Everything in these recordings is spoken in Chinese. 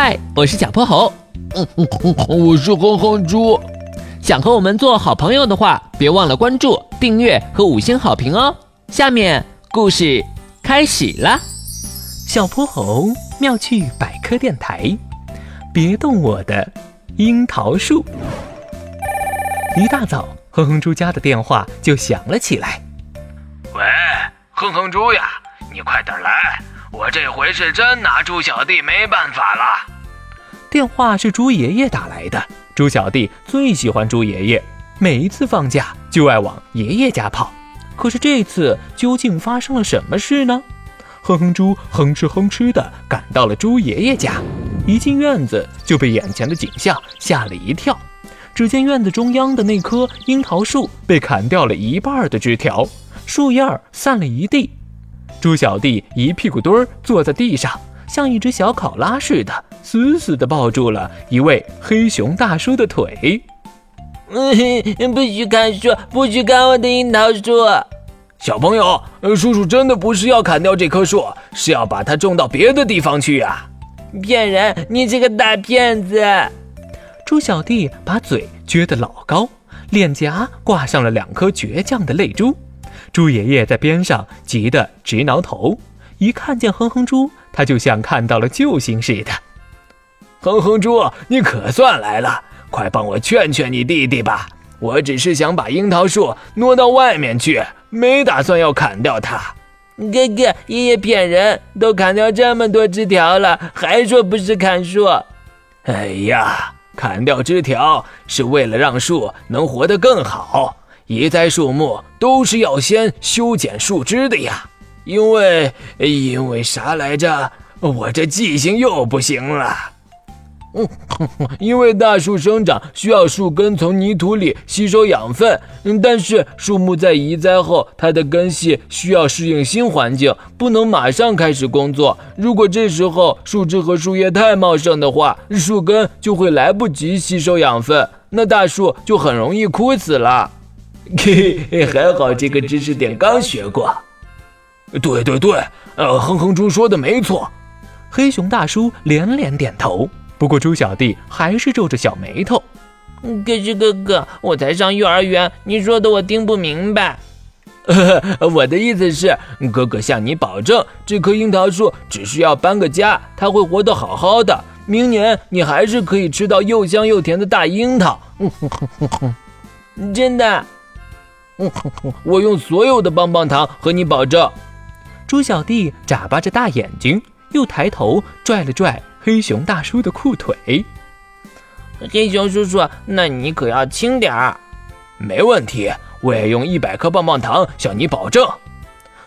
嗨，我是小泼猴。嗯嗯嗯，我是哼哼猪。想和我们做好朋友的话，别忘了关注、订阅和五星好评哦。下面故事开始了。小泼猴妙趣百科电台，别动我的樱桃树。一大早，哼哼猪家的电话就响了起来。喂，哼哼猪呀，你快点来，我这回是真拿猪小弟没办法了。电话是猪爷爷打来的。猪小弟最喜欢猪爷爷，每一次放假就爱往爷爷家跑。可是这次究竟发生了什么事呢？哼哼猪哼哧哼哧地赶到了猪爷爷家，一进院子就被眼前的景象吓了一跳。只见院子中央的那棵樱桃树被砍掉了一半的枝条，树叶散了一地。猪小弟一屁股墩儿坐在地上，像一只小考拉似的。死死地抱住了一位黑熊大叔的腿。嗯，不许砍树，不许砍我的樱桃树！小朋友，叔叔真的不是要砍掉这棵树，是要把它种到别的地方去呀！骗人！你这个大骗子！猪小弟把嘴撅得老高，脸颊挂上了两颗倔强的泪珠。猪爷爷在边上急得直挠头，一看见哼哼猪，他就像看到了救星似的。哼哼猪，你可算来了！快帮我劝劝你弟弟吧。我只是想把樱桃树挪到外面去，没打算要砍掉它。哥哥，爷爷骗人，都砍掉这么多枝条了，还说不是砍树。哎呀，砍掉枝条是为了让树能活得更好。移栽树木都是要先修剪树枝的呀。因为，因为啥来着？我这记性又不行了。嗯，因为大树生长需要树根从泥土里吸收养分，但是树木在移栽后，它的根系需要适应新环境，不能马上开始工作。如果这时候树枝和树叶太茂盛的话，树根就会来不及吸收养分，那大树就很容易枯死了。嘿嘿，还好这个知识点刚学过。对对对，呃，哼哼猪说的没错。黑熊大叔连连点头。不过猪小弟还是皱着小眉头。可是哥哥，我才上幼儿园，你说的我听不明白。我的意思是，哥哥向你保证，这棵樱桃树只需要搬个家，它会活得好好的。明年你还是可以吃到又香又甜的大樱桃。真的？我用所有的棒棒糖和你保证。猪小弟眨巴着大眼睛，又抬头拽了拽。黑熊大叔的裤腿，黑熊叔叔，那你可要轻点儿。没问题，我也用一百颗棒棒糖向你保证。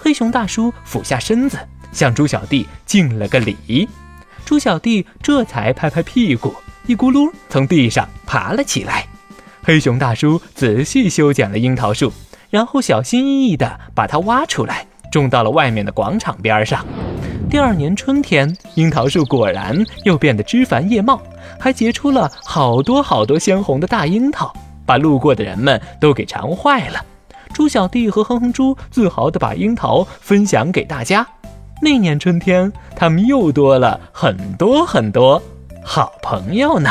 黑熊大叔俯下身子，向猪小弟敬了个礼。猪小弟这才拍拍屁股，一咕噜从地上爬了起来。黑熊大叔仔细修剪了樱桃树，然后小心翼翼地把它挖出来，种到了外面的广场边上。第二年春天，樱桃树果然又变得枝繁叶茂，还结出了好多好多鲜红的大樱桃，把路过的人们都给馋坏了。猪小弟和哼哼猪自豪地把樱桃分享给大家。那年春天，他们又多了很多很多好朋友呢。